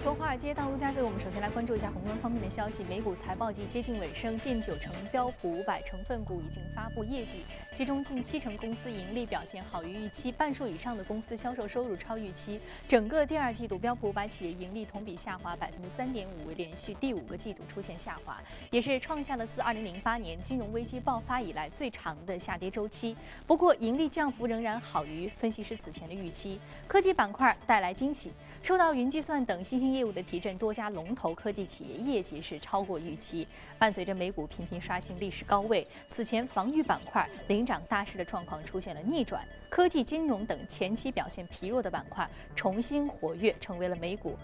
从华尔街到陆家嘴，我们首先来关注一下宏观方面的消息。美股财报季接近尾声，近九成标普五百成分股已经发布业绩，其中近七成公司盈利表现好于预期，半数以上的公司销售收入超预期。整个第二季度，标普五百企业盈利同比下滑百分之三点五，连续第五个季度出现下滑，也是创下了自二零零八年金融危机爆发以来最长的下跌周期。不过，盈利降幅仍然好于分析师此前的预期。科技板块带来惊喜。受到云计算等新兴业务的提振，多家龙头科技企业业绩是超过预期。伴随着美股频频刷新历史高位，此前防御板块领涨大势的状况出现了逆转，科技、金融等前期表现疲弱的板块重新活跃，成为了美股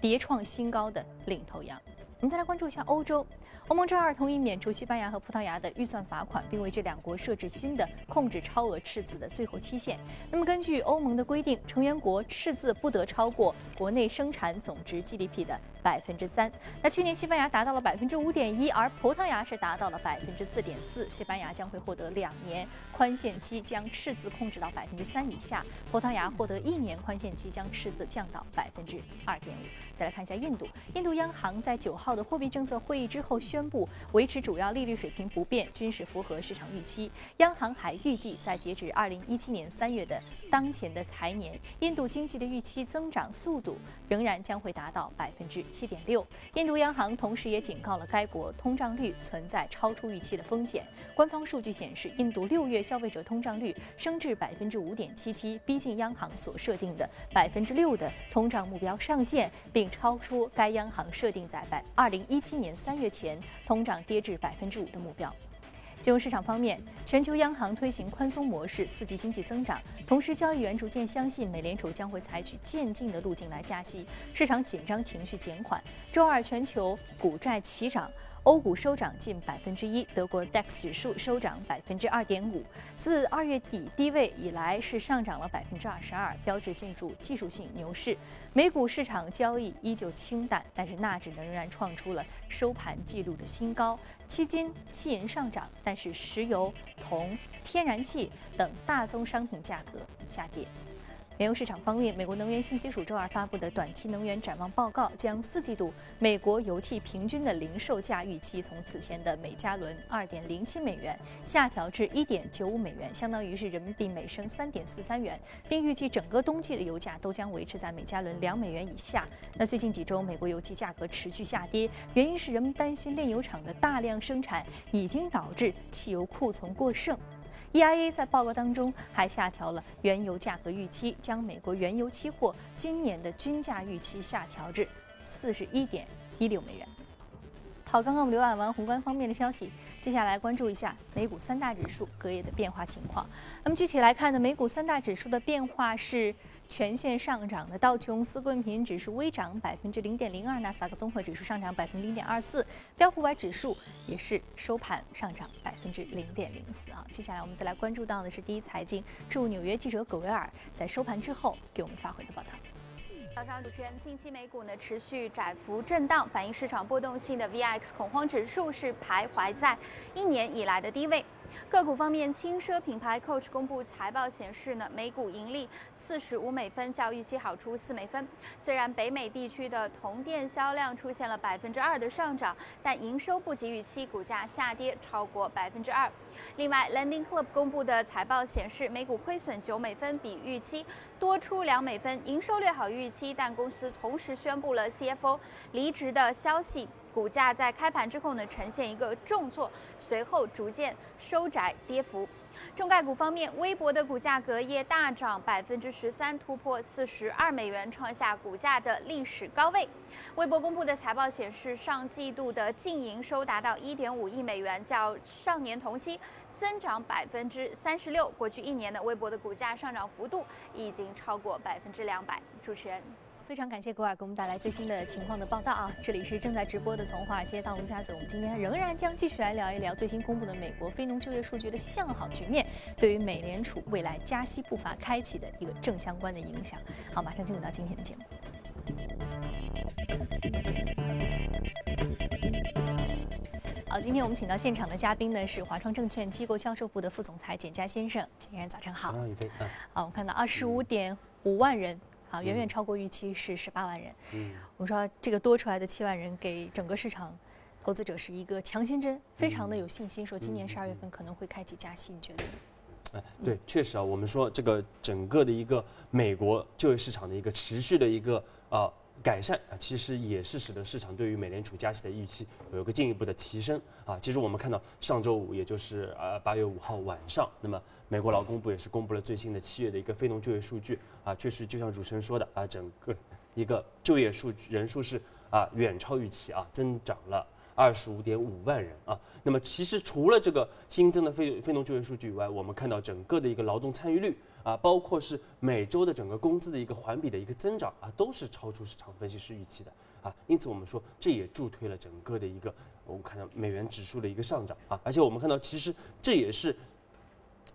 跌创新高的领头羊。我们再来关注一下欧洲。欧盟周二同意免除西班牙和葡萄牙的预算罚款，并为这两国设置新的控制超额赤字的最后期限。那么，根据欧盟的规定，成员国赤字不得超过国内生产总值 GDP 的百分之三。那去年西班牙达到了百分之五点一，而葡萄牙是达到了百分之四点四。西班牙将会获得两年宽限期，将赤字控制到百分之三以下；葡萄牙获得一年宽限期，将赤字降到百分之二点五。再来看一下印度，印度央行在九号的货币政策会议之后宣。布维持主要利率水平不变，均是符合市场预期。央行还预计，在截止二零一七年三月的当前的财年，印度经济的预期增长速度仍然将会达到百分之七点六。印度央行同时也警告了该国通胀率存在超出预期的风险。官方数据显示，印度六月消费者通胀率升至百分之五点七七，逼近央行所设定的百分之六的通胀目标上限，并超出该央行设定在百二零一七年三月前。通胀跌至百分之五的目标。金融市场方面，全球央行推行宽松模式刺激经济增长，同时交易员逐渐相信美联储将会采取渐进的路径来加息，市场紧张情绪减缓。周二，全球股债齐涨。欧股收涨近百分之一，德国 DAX 指数收涨百分之二点五，自二月底低位以来是上涨了百分之二十二，标志进入技术性牛市。美股市场交易依旧清淡，但是纳指仍然创出了收盘纪录的新高。期金、期银上涨，但是石油、铜、天然气等大宗商品价格下跌。原油市场方面，美国能源信息署周二发布的短期能源展望报告，将四季度美国油气平均的零售价预期从此前的每加仑二点零七美元下调至一点九五美元，相当于是人民币每升三点四三元，并预计整个冬季的油价都将维持在每加仑两美元以下。那最近几周，美国油气价格持续下跌，原因是人们担心炼油厂的大量生产已经导致汽油库存过剩。EIA 在报告当中还下调了原油价格预期，将美国原油期货今年的均价预期下调至四十一点一六美元。好，刚刚我们浏览完宏观方面的消息，接下来关注一下美股三大指数隔夜的变化情况。那么具体来看呢，美股三大指数的变化是。全线上涨的道琼斯工业平均指数微涨百分之零点零二，纳斯达克综合指数上涨百分之零点二四，标普五百指数也是收盘上涨百分之零点零四啊。接下来我们再来关注到的是第一财经驻纽约记者葛维尔在收盘之后给我们发回的报道。早上，主持人，近期美股呢持续窄幅震荡，反映市场波动性的 VIX 恐慌指数是徘徊在一年以来的低位。个股方面，轻奢品牌 Coach 公布财报显示呢，每股盈利四十五美分，较预期好出四美分。虽然北美地区的同店销量出现了百分之二的上涨，但营收不及预期，股价下跌超过百分之二。另外，Landing Club 公布的财报显示，每股亏损九美分，比预期多出两美分，营收略好预期，但公司同时宣布了 CFO 离职的消息。股价在开盘之后呢，呈现一个重挫，随后逐渐收窄跌幅。中概股方面，微博的股价隔夜大涨百分之十三，突破四十二美元，创下股价的历史高位。微博公布的财报显示，上季度的净营收达到一点五亿美元，较上年同期增长百分之三十六。过去一年的微博的股价上涨幅度已经超过百分之两百。主持人。非常感谢格尔给我们带来最新的情况的报道啊！这里是正在直播的从华尔街到陆家嘴，我们今天仍然将继续来聊一聊最新公布的美国非农就业数据的向好局面，对于美联储未来加息步伐开启的一个正相关的影响。好，马上进入到今天的节目。好，今天我们请到现场的嘉宾呢是华创证券机构销售部的副总裁简佳先生，简先生早上好。早上宇飞。好，我们看到二十五点五万人。啊，远远超过预期是十八万人。嗯，我们说这个多出来的七万人给整个市场投资者是一个强心针，非常的有信心，说今年十二月份可能会开启加息，你觉得？哎，对，确实啊，我们说这个整个的一个美国就业市场的一个持续的一个呃。改善啊，其实也是使得市场对于美联储加息的预期有一个进一步的提升啊。其实我们看到上周五，也就是呃八月五号晚上，那么美国劳工部也是公布了最新的七月的一个非农就业数据啊，确实就像主持人说的啊，整个一个就业数据人数是啊远超预期啊，增长了二十五点五万人啊。那么其实除了这个新增的非非农就业数据以外，我们看到整个的一个劳动参与率。啊，包括是每周的整个工资的一个环比的一个增长啊，都是超出市场分析师预期的啊，因此我们说这也助推了整个的一个我们看到美元指数的一个上涨啊，而且我们看到其实这也是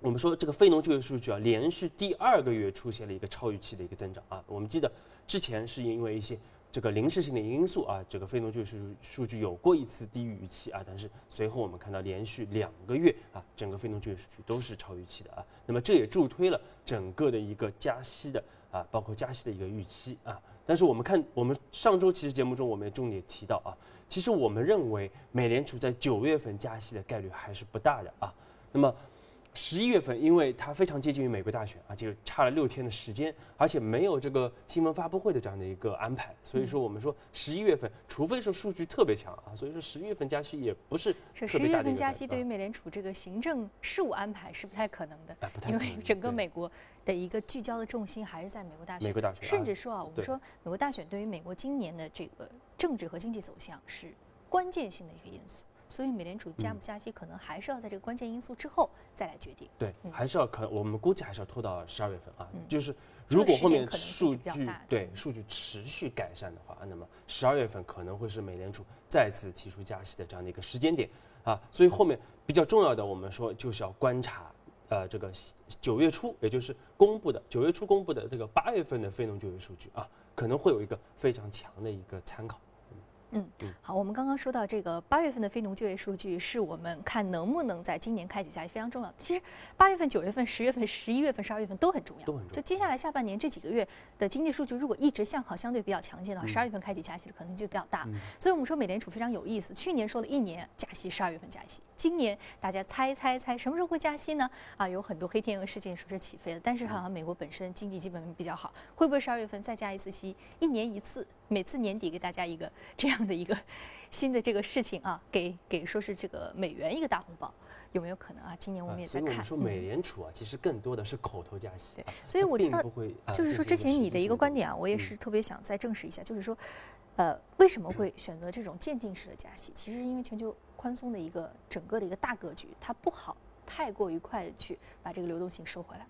我们说这个非农就业数据啊，连续第二个月出现了一个超预期的一个增长啊，我们记得之前是因为一些。这个临时性的因素啊，这个非农就业数数据有过一次低于预期啊，但是随后我们看到连续两个月啊，整个非农就业数据都是超预期的啊，那么这也助推了整个的一个加息的啊，包括加息的一个预期啊。但是我们看，我们上周其实节目中我们也重点提到啊，其实我们认为美联储在九月份加息的概率还是不大的啊，那么。十一月份，因为它非常接近于美国大选啊，就差了六天的时间，而且没有这个新闻发布会的这样的一个安排，所以说我们说十一月份，除非说数据特别强啊，所以说十一月份加息也不是是十一月份加息对于美联储这个行政事务安排是不太可能的，因为整个美国的一个聚焦的重心还是在美国大选，美国大选，甚至说啊，我们说美国大选对于美国今年的这个政治和经济走向是关键性的一个因素。所以美联储加不加息，可能还是要在这个关键因素之后再来决定。对，还是要可，我们估计还是要拖到十二月份啊。就是如果后面数据对数据持续改善的话，那么十二月份可能会是美联储再次提出加息的这样的一个时间点啊。所以后面比较重要的，我们说就是要观察，呃，这个九月初，也就是公布的九月初公布的这个八月份的非农就业数据啊，可能会有一个非常强的一个参考。嗯，好，我们刚刚说到这个八月份的非农就业数据，是我们看能不能在今年开启加息非常重要的。其实八月份、九月份、十月份、十一月份、十二月份都很重要，都很重要。就接下来下半年这几个月的经济数据，如果一直向好、相对比较强劲的话，十二月份开启加息的可能性就比较大。所以我们说美联储非常有意思，去年说了一年加息，十二月份加息，今年大家猜猜猜什么时候会加息呢？啊，有很多黑天鹅事件说是起飞了，但是好像美国本身经济基本面比较好，会不会十二月份再加一次息？一年一次，每次年底给大家一个这样的一个。新的这个事情啊，给给说是这个美元一个大红包，有没有可能啊？今年我们也在看。所以我们说美联储啊，其实更多的是口头加息。对，所以我知道，就是说之前你的一个观点啊，我也是特别想再证实一下，就是说，呃，为什么会选择这种渐进式的加息？其实因为全球宽松的一个整个的一个大格局，它不好太过于快的去把这个流动性收回来。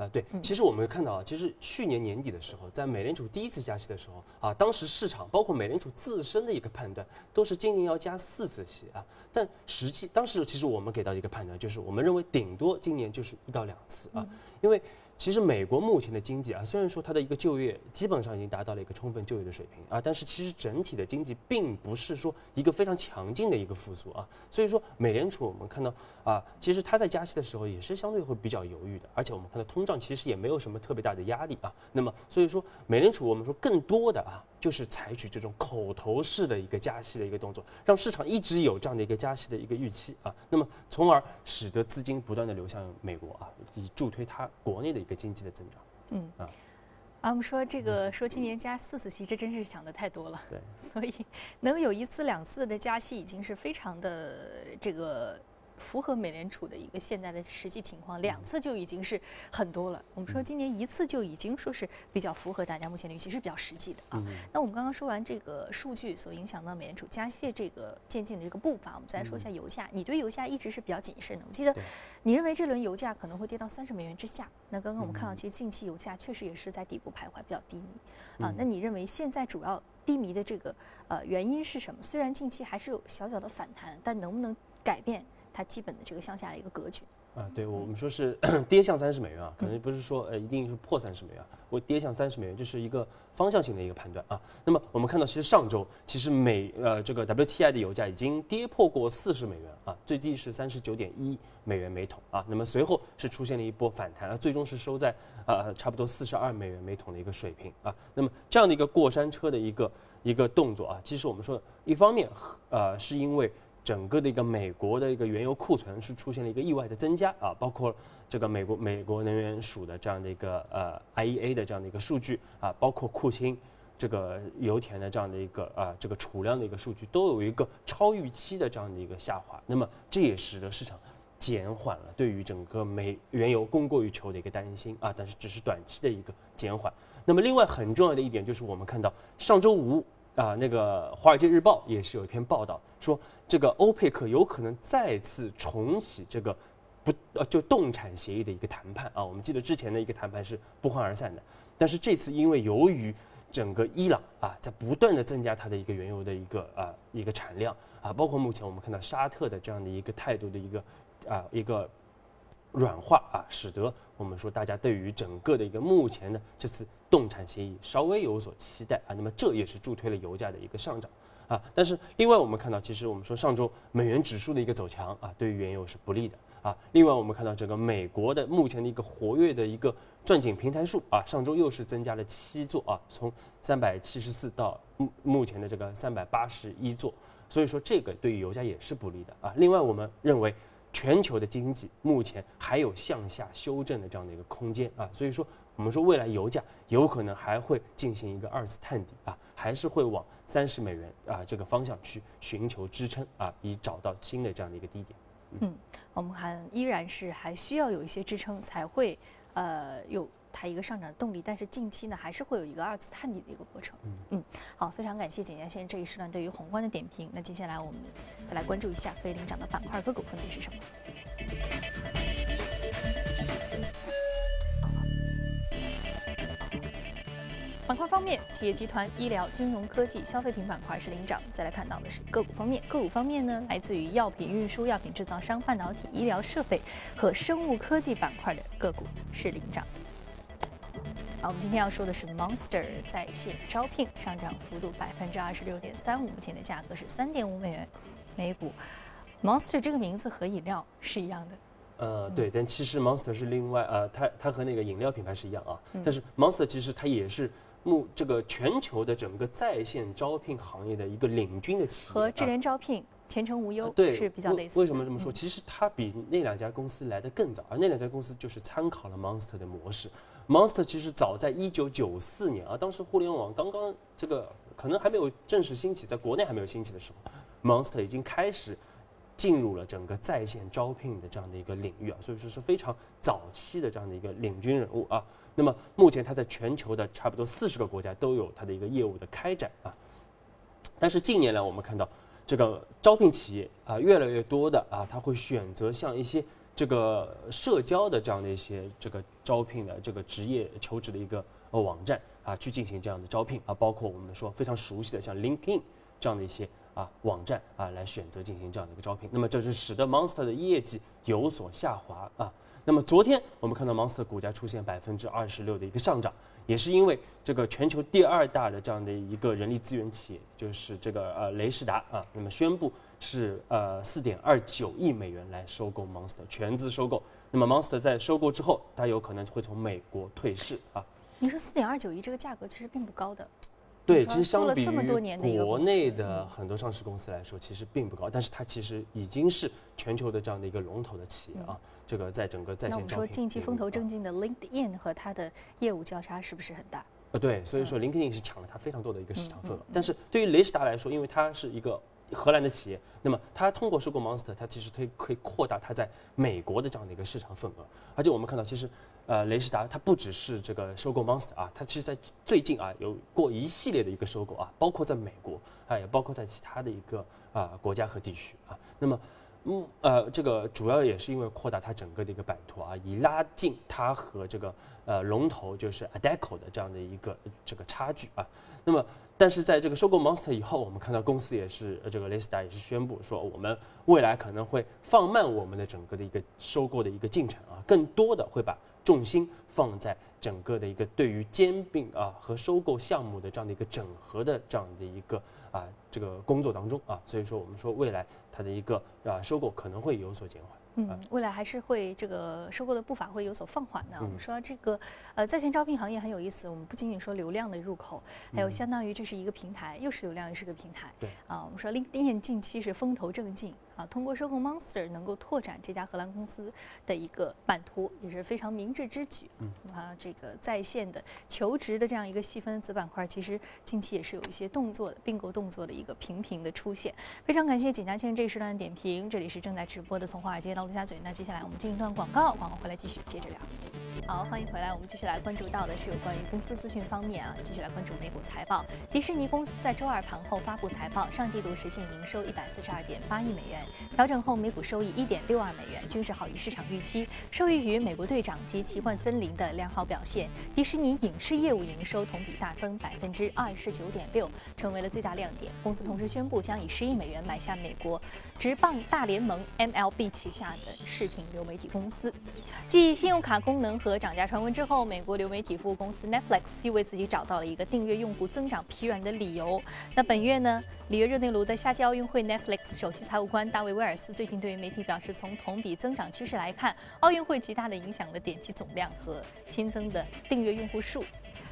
啊，对，其实我们看到啊，其实去年年底的时候，在美联储第一次加息的时候啊，当时市场包括美联储自身的一个判断，都是今年要加四次息啊。但实际当时其实我们给到一个判断，就是我们认为顶多今年就是一到两次啊，因为。其实美国目前的经济啊，虽然说它的一个就业基本上已经达到了一个充分就业的水平啊，但是其实整体的经济并不是说一个非常强劲的一个复苏啊。所以说，美联储我们看到啊，其实它在加息的时候也是相对会比较犹豫的，而且我们看到通胀其实也没有什么特别大的压力啊。那么所以说，美联储我们说更多的啊。就是采取这种口头式的一个加息的一个动作，让市场一直有这样的一个加息的一个预期啊，那么从而使得资金不断的流向美国啊，以助推它国内的一个经济的增长。嗯啊，啊，我们说这个说今年加四次息，这真是想的太多了。对，所以能有一次两次的加息，已经是非常的这个。符合美联储的一个现在的实际情况，两次就已经是很多了。我们说今年一次就已经说是比较符合大家目前的预期，是比较实际的啊。那我们刚刚说完这个数据所影响到美联储加息这个渐进的这个步伐，我们再来说一下油价。你对油价一直是比较谨慎的，我记得你认为这轮油价可能会跌到三十美元之下。那刚刚我们看到，其实近期油价确实也是在底部徘徊，比较低迷啊。那你认为现在主要低迷的这个呃原因是什么？虽然近期还是有小小的反弹，但能不能改变？它基本的这个向下的一个格局。啊，对我们说是 跌向三十美元啊，可能不是说呃一定是破三十美元，我跌向三十美元，这是一个方向性的一个判断啊。那么我们看到，其实上周其实美呃这个 WTI 的油价已经跌破过四十美元啊，最低是三十九点一美元每桶啊。那么随后是出现了一波反弹啊，最终是收在呃差不多四十二美元每桶的一个水平啊。那么这样的一个过山车的一个一个动作啊，其实我们说一方面呃是因为。整个的一个美国的一个原油库存是出现了一个意外的增加啊，包括这个美国美国能源署的这样的一个呃 IEA 的这样的一个数据啊，包括库欣这个油田的这样的一个啊这个储量的一个数据都有一个超预期的这样的一个下滑，那么这也使得市场减缓了对于整个美原油供过于求的一个担心啊，但是只是短期的一个减缓。那么另外很重要的一点就是我们看到上周五。啊，那个《华尔街日报》也是有一篇报道说，这个欧佩克有可能再次重启这个不呃就冻产协议的一个谈判啊。我们记得之前的一个谈判是不欢而散的，但是这次因为由于整个伊朗啊在不断的增加它的一个原油的一个啊一个产量啊，包括目前我们看到沙特的这样的一个态度的一个啊一个。软化啊，使得我们说大家对于整个的一个目前的这次冻产协议稍微有所期待啊，那么这也是助推了油价的一个上涨啊。但是另外我们看到，其实我们说上周美元指数的一个走强啊，对于原油是不利的啊。另外我们看到整个美国的目前的一个活跃的一个钻井平台数啊，上周又是增加了七座啊，从三百七十四到目目前的这个三百八十一座，所以说这个对于油价也是不利的啊。另外我们认为。全球的经济目前还有向下修正的这样的一个空间啊，所以说我们说未来油价有可能还会进行一个二次探底啊，还是会往三十美元啊这个方向去寻求支撑啊，以找到新的这样的一个低点。嗯，我们还依然是还需要有一些支撑才会呃有。它一个上涨的动力，但是近期呢还是会有一个二次探底的一个过程。嗯，好，非常感谢简家先生这一时段对于宏观的点评。那接下来我们再来关注一下非领涨的板块个股分别是什么。板块方面，企业集团、医疗、金融科技、消费品板块是领涨。再来看到的是个股方面，个股方面呢，来自于药品运输、药品制造商、半导体、医疗设备和生物科技板块的个股是领涨。好，我们今天要说的是 Monster 在线招聘上涨幅度百分之二十六点三五，目前的价格是三点五美元每股。Monster 这个名字和饮料是一样的。呃，对，但其实 Monster 是另外呃，它它和那个饮料品牌是一样啊。但是 Monster 其实它也是目这个全球的整个在线招聘行业的一个领军的企业。和智联招聘、前程无忧对是比较类似。为什么这么说？其实它比那两家公司来的更早，而那两家公司就是参考了 Monster 的模式。Monster 其实早在一九九四年啊，当时互联网刚刚这个可能还没有正式兴起，在国内还没有兴起的时候，Monster 已经开始进入了整个在线招聘的这样的一个领域啊，所以说是非常早期的这样的一个领军人物啊。那么目前它在全球的差不多四十个国家都有它的一个业务的开展啊。但是近年来我们看到这个招聘企业啊越来越多的啊，它会选择像一些。这个社交的这样的一些这个招聘的这个职业求职的一个呃网站啊，去进行这样的招聘啊，包括我们说非常熟悉的像 LinkedIn 这样的一些啊网站啊，来选择进行这样的一个招聘。那么这是使得 Monster 的业绩有所下滑啊。那么昨天我们看到 Monster 股价出现百分之二十六的一个上涨，也是因为这个全球第二大的这样的一个人力资源企业，就是这个呃雷士达啊，那么宣布。是呃四点二九亿美元来收购 Monster 全资收购，那么 Monster 在收购之后，它有可能会从美国退市啊。你说四点二九亿这个价格其实并不高的，对，其实相比于国内的很多上市公司来说，其实并不高，但是它其实已经是全球的这样的一个龙头的企业啊。这个在整个在线招聘，那我们说近期风头正劲的 LinkedIn 和它的业务交叉是不是很大？呃，对，所以说 LinkedIn 是抢了它非常多的一个市场份额，但是对于雷士达来说，因为它是一个。荷兰的企业，那么它通过收购 Monster，它其实可以可以扩大它在美国的这样的一个市场份额。而且我们看到，其实呃雷士达它不只是这个收购 Monster 啊，它其实在最近啊有过一系列的一个收购啊，包括在美国啊，也包括在其他的一个啊国家和地区啊。那么嗯呃，这个主要也是因为扩大它整个的一个版图啊，以拉近它和这个呃龙头就是 Adecco 的这样的一个这个差距啊。那么，但是在这个收购 Monster 以后，我们看到公司也是这个 l i s t a 也是宣布说，我们未来可能会放慢我们的整个的一个收购的一个进程啊，更多的会把重心放在整个的一个对于兼并啊和收购项目的这样的一个整合的这样的一个啊这个工作当中啊。所以说，我们说未来它的一个啊收购可能会有所减缓。嗯，未来还是会这个收购的步伐会有所放缓的。我们说这个呃在线招聘行业很有意思，我们不仅仅说流量的入口，还有相当于这是一个平台，又是流量又是个平台。对啊，我们说 LinkedIn 近期是风头正劲啊，通过收购 Monster 能够拓展这家荷兰公司的一个版图，也是非常明智之举。嗯啊，这个在线的求职的这样一个细分子板块，其实近期也是有一些动作的并购动作的一个频频的出现。非常感谢景家倩这一时段的点评，这里是正在直播的从华尔街到陆家嘴。那接下来我们进一段广告，广告回来继续接着聊。好，欢迎回来，我们继续来关注到的是有关于公司资讯方面啊，继续来关注美股财报。迪士尼公司在周二盘后发布财报，上季度实现营收一百四十二点八亿美元，调整后每股收益一点六二美元，均是好于市场预期。受益于美国队长及奇幻森林的良好表现，迪士尼影视业务营收同比大增百分之二十九点六，成为了最大亮点。公司同时宣布将以十亿美元买下美国职棒大联盟 MLB 旗下的视频流媒体公司。继信用卡功能和涨价传闻之后，美国流媒体服务公司 Netflix 又为自己找到了一个订阅用户增长疲软的理由。那本月呢，里约热内卢的夏季奥运会，Netflix 首席财务官大大卫威尔斯最近对于媒体表示，从同比增长趋势来看，奥运会极大的影响了点击总量和新增的订阅用户数。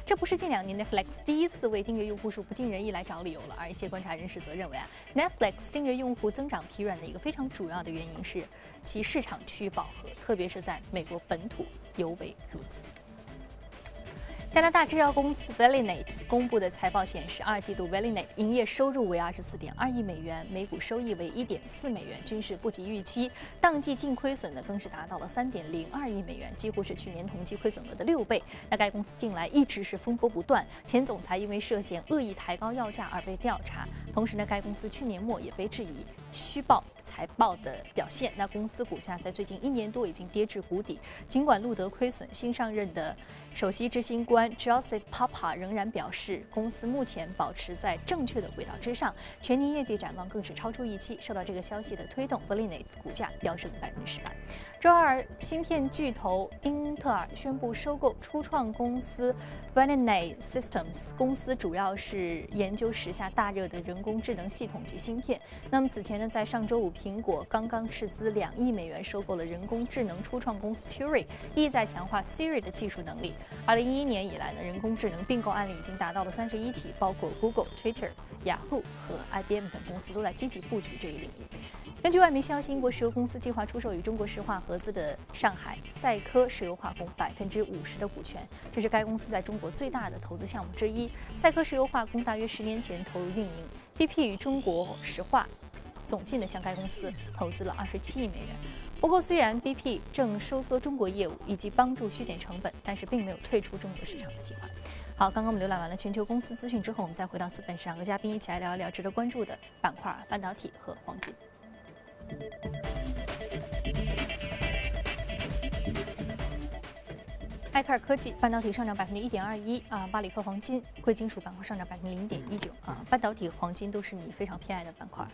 这不是近两年 Netflix 第一次为订阅用户数不尽人意来找理由了，而一些观察人士则认为啊，Netflix 订阅用户增长疲软的一个非常主要的原因是其市场趋于饱和，特别是在美国本土尤为如此。加拿大制药公司 Velinate 公布的财报显示，二季度 Velinate 营业收入为二十四点二亿美元，每股收益为一点四美元，均是不及预期。当季净亏损呢，更是达到了三点零二亿美元，几乎是去年同期亏损额的六倍。那该公司近来一直是风波不断，前总裁因为涉嫌恶意抬高药价而被调查。同时呢，该公司去年末也被质疑虚报财报的表现。那公司股价在最近一年多已经跌至谷底。尽管录得亏损，新上任的首席执行官 Joseph Papa 仍然表示，公司目前保持在正确的轨道之上，全年业绩展望更是超出预期。受到这个消息的推动 v e l i n a t 股价飙升百分之十八。周二，芯片巨头英特尔宣布收购初创公司 v e l i n a Systems，公司主要是研究时下大热的人工智能系统及芯片。那么此前呢，在上周五，苹果刚刚斥资两亿美元收购了人工智能初创公司 Turing，意在强化 Siri 的技术能力。二零一一年以来呢，人工智能并购案例已经达到了三十一起，包括 Google、Twitter、雅虎和 IBM 等公司都在积极布局这一领域。根据外媒消息，英国石油公司计划出售与中国石化合资的上海赛科石油化工百分之五十的股权，这是该公司在中国最大的投资项目之一。赛科石油化工大约十年前投入运营，BP 与中国石化总计呢向该公司投资了二十七亿美元。不过，虽然 BP 正收缩中国业务以及帮助削减成本，但是并没有退出中国市场的计划。好，刚刚我们浏览完了全球公司资讯之后，我们再回到资本市场，和嘉宾一起来聊一聊值得关注的板块——半导体和黄金。艾克尔科技半导体上涨百分之一点二一啊，巴里克黄金贵金属板块上涨百分之零点一九啊，半导体、黄金都是你非常偏爱的板块。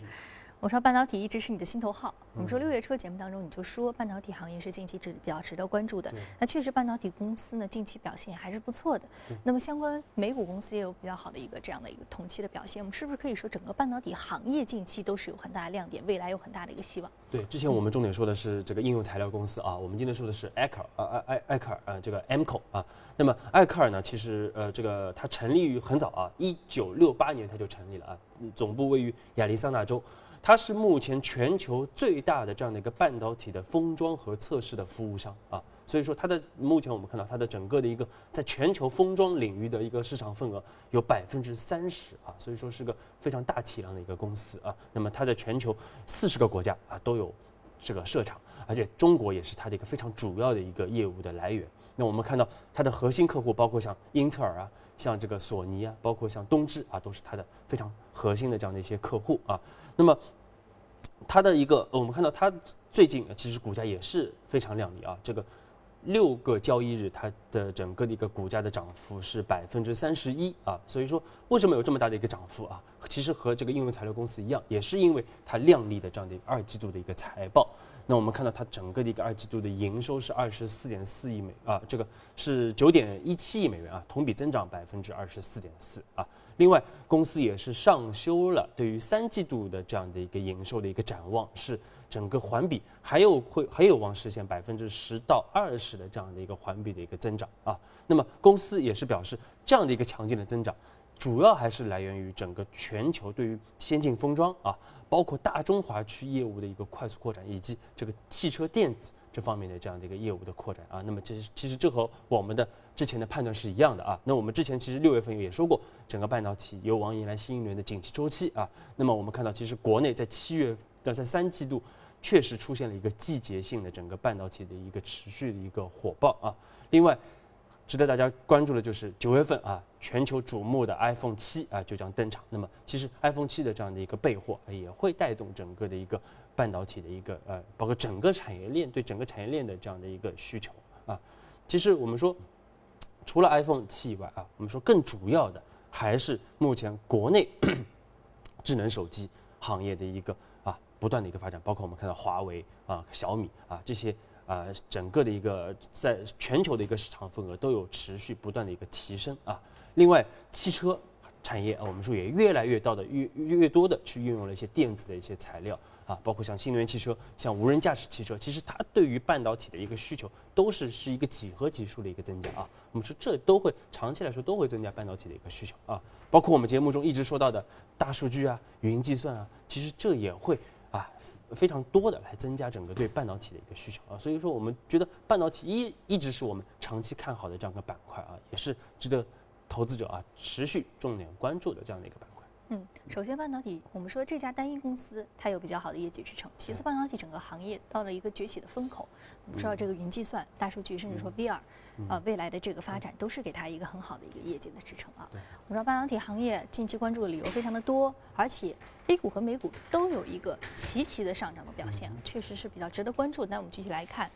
我说半导体一直是你的心头好。我们说六月初节目当中你就说半导体行业是近期值比较值得关注的。那确实半导体公司呢近期表现还是不错的。那么相关美股公司也有比较好的一个这样的一个同期的表现。我们是不是可以说整个半导体行业近期都是有很大的亮点，未来有很大的一个希望？对，之前我们重点说的是这个应用材料公司啊，我们今天说的是艾克尔啊艾艾艾克尔啊这个 MCO 啊。那么艾克尔呢，其实呃这个它成立于很早啊，一九六八年它就成立了啊，总部位于亚利桑那州。它是目前全球最大的这样的一个半导体的封装和测试的服务商啊，所以说它的目前我们看到它的整个的一个在全球封装领域的一个市场份额有百分之三十啊，所以说是个非常大体量的一个公司啊。那么它在全球四十个国家啊都有这个设厂，而且中国也是它的一个非常主要的一个业务的来源。那我们看到它的核心客户包括像英特尔啊，像这个索尼啊，包括像东芝啊，都是它的非常核心的这样的一些客户啊。那么，它的一个，我们看到它最近其实股价也是非常靓丽啊，这个。六个交易日，它的整个的一个股价的涨幅是百分之三十一啊，所以说为什么有这么大的一个涨幅啊？其实和这个应用材料公司一样，也是因为它靓丽的这样的二季度的一个财报。那我们看到它整个的一个二季度的营收是二十四点四亿美啊，这个是九点一七亿美元啊，同比增长百分之二十四点四啊。另外，公司也是上修了对于三季度的这样的一个营收的一个展望是。整个环比还有会还有望实现百分之十到二十的这样的一个环比的一个增长啊。那么公司也是表示这样的一个强劲的增长，主要还是来源于整个全球对于先进封装啊，包括大中华区业务的一个快速扩展，以及这个汽车电子这方面的这样的一个业务的扩展啊。那么其实其实这和我们的之前的判断是一样的啊。那我们之前其实六月份也说过，整个半导体有望迎来新一轮的景气周期啊。那么我们看到其实国内在七月。那在三季度，确实出现了一个季节性的整个半导体的一个持续的一个火爆啊。另外，值得大家关注的就是九月份啊，全球瞩目的 iPhone 七啊就将登场。那么，其实 iPhone 七的这样的一个备货也会带动整个的一个半导体的一个呃，包括整个产业链对整个产业链的这样的一个需求啊。其实我们说，除了 iPhone 七以外啊，我们说更主要的还是目前国内 智能手机行业的一个啊。不断的一个发展，包括我们看到华为啊、小米啊这些啊，整个的一个在全球的一个市场份额都有持续不断的一个提升啊。另外，汽车产业啊，我们说也越来越到的越越多的去运用了一些电子的一些材料啊，包括像新能源汽车、像无人驾驶汽车，其实它对于半导体的一个需求都是是一个几何级数的一个增加啊。我们说这都会长期来说都会增加半导体的一个需求啊。包括我们节目中一直说到的大数据啊、云计算啊，其实这也会。啊，非常多的来增加整个对半导体的一个需求啊，所以说我们觉得半导体一一直是我们长期看好的这样一个板块啊，也是值得投资者啊持续重点关注的这样的一个板块。嗯，首先半导体，我们说这家单一公司它有比较好的业绩支撑。其次，半导体整个行业到了一个崛起的风口。我们说到这个云计算、大数据，甚至说 VR，呃，未来的这个发展都是给它一个很好的一个业绩的支撑啊。我们说半导体行业近期关注的理由非常的多，而且 A 股和美股都有一个齐齐的上涨的表现，确实是比较值得关注。那我们具体来看。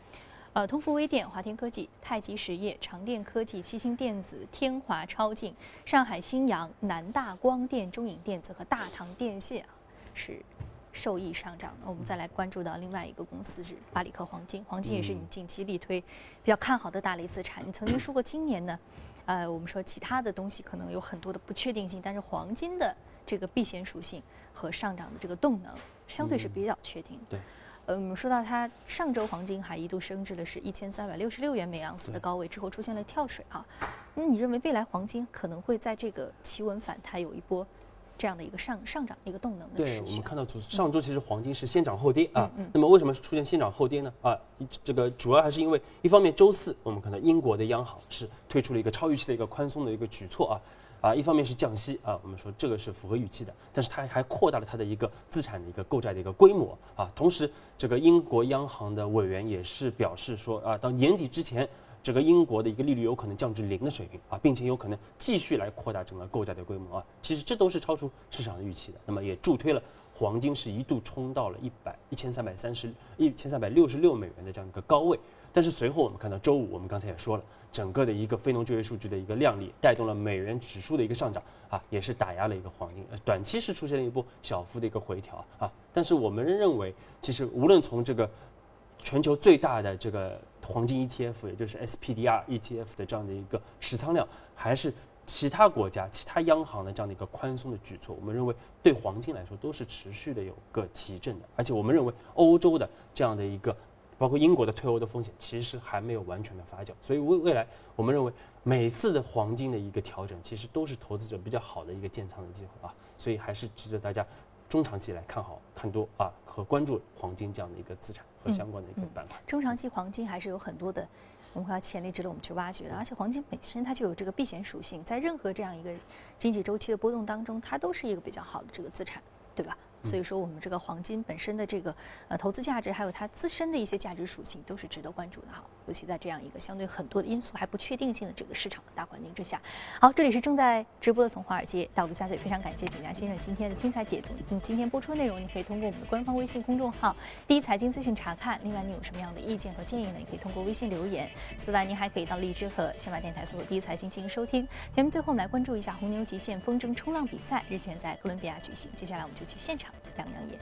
呃，通富微电、华天科技、太极实业、长电科技、七星电子、天华超净、上海新阳、南大光电、中影电子和大唐电信啊，是受益上涨的。我们再来关注到另外一个公司是巴里克黄金，黄金也是你近期力推比较看好的大类资产。你曾经说过今年呢，呃，我们说其他的东西可能有很多的不确定性，但是黄金的这个避险属性和上涨的这个动能相对是比较确定。对。嗯，说到它上周黄金还一度升至了是一千三百六十六元每盎司的高位，之后出现了跳水啊。那你认为未来黄金可能会在这个企稳反弹有一波这样的一个上上涨的一个动能的对，我们看到上周其实黄金是先涨后跌啊。那么为什么出现先涨后跌呢？啊，这个主要还是因为一方面周四我们看到英国的央行是推出了一个超预期的一个宽松的一个举措啊。啊，一方面是降息啊，我们说这个是符合预期的，但是它还扩大了它的一个资产的一个购债的一个规模啊。同时，这个英国央行的委员也是表示说啊，到年底之前，整个英国的一个利率有可能降至零的水平啊，并且有可能继续来扩大整个购债的规模啊。其实这都是超出市场的预期的，那么也助推了黄金是一度冲到了一百一千三百三十一千三百六十六美元的这样一个高位。但是随后我们看到周五，我们刚才也说了，整个的一个非农就业数据的一个靓丽，带动了美元指数的一个上涨啊，也是打压了一个黄金，短期是出现了一波小幅的一个回调啊。但是我们认为，其实无论从这个全球最大的这个黄金 ETF，也就是 SPDR ETF 的这样的一个持仓量，还是其他国家、其他央行的这样的一个宽松的举措，我们认为对黄金来说都是持续的有个提振的。而且我们认为欧洲的这样的一个。包括英国的退欧的风险其实还没有完全的发酵，所以未未来我们认为每次的黄金的一个调整，其实都是投资者比较好的一个建仓的机会啊，所以还是值得大家中长期来看好、看多啊和关注黄金这样的一个资产和相关的一个板块。中长期黄金还是有很多的文化潜力值得我们去挖掘的，而且黄金本身它就有这个避险属性，在任何这样一个经济周期的波动当中，它都是一个比较好的这个资产，对吧？所以说我们这个黄金本身的这个呃投资价值，还有它自身的一些价值属性，都是值得关注的哈。尤其在这样一个相对很多的因素还不确定性的这个市场的大环境之下。好，这里是正在直播的从华尔街到陆家嘴，非常感谢景家先生今天的精彩解读。嗯，今天播出内容你可以通过我们的官方微信公众号“第一财经资讯”查看。另外，你有什么样的意见和建议呢？也可以通过微信留言。此外，您还可以到荔枝和新马电台搜索“第一财经”进行收听。节目最后，我们来关注一下红牛极限风筝冲浪比赛，日前在哥伦比亚举行。接下来，我们就去现场养养眼。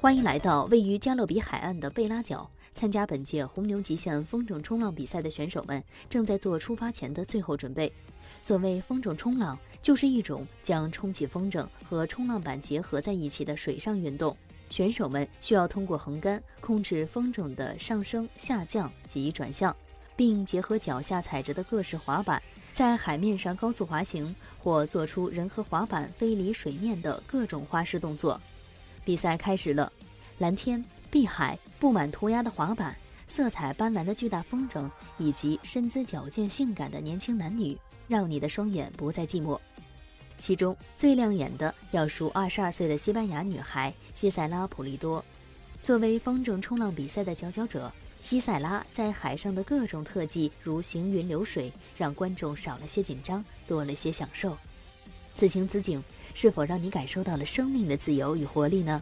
欢迎来到位于加勒比海岸的贝拉角。参加本届红牛极限风筝冲浪比赛的选手们正在做出发前的最后准备。所谓风筝冲浪，就是一种将冲气风筝和冲浪板结合在一起的水上运动。选手们需要通过横杆控制风筝的上升、下降及转向，并结合脚下踩着的各式滑板，在海面上高速滑行或做出人和滑板飞离水面的各种花式动作。比赛开始了，蓝天。碧海布满涂鸦的滑板，色彩斑斓的巨大风筝，以及身姿矫健、性感的年轻男女，让你的双眼不再寂寞。其中最亮眼的要数二十二岁的西班牙女孩西塞拉·普利多。作为风筝冲浪比赛的佼佼者，基塞拉在海上的各种特技如行云流水，让观众少了些紧张，多了些享受。此情此景，是否让你感受到了生命的自由与活力呢？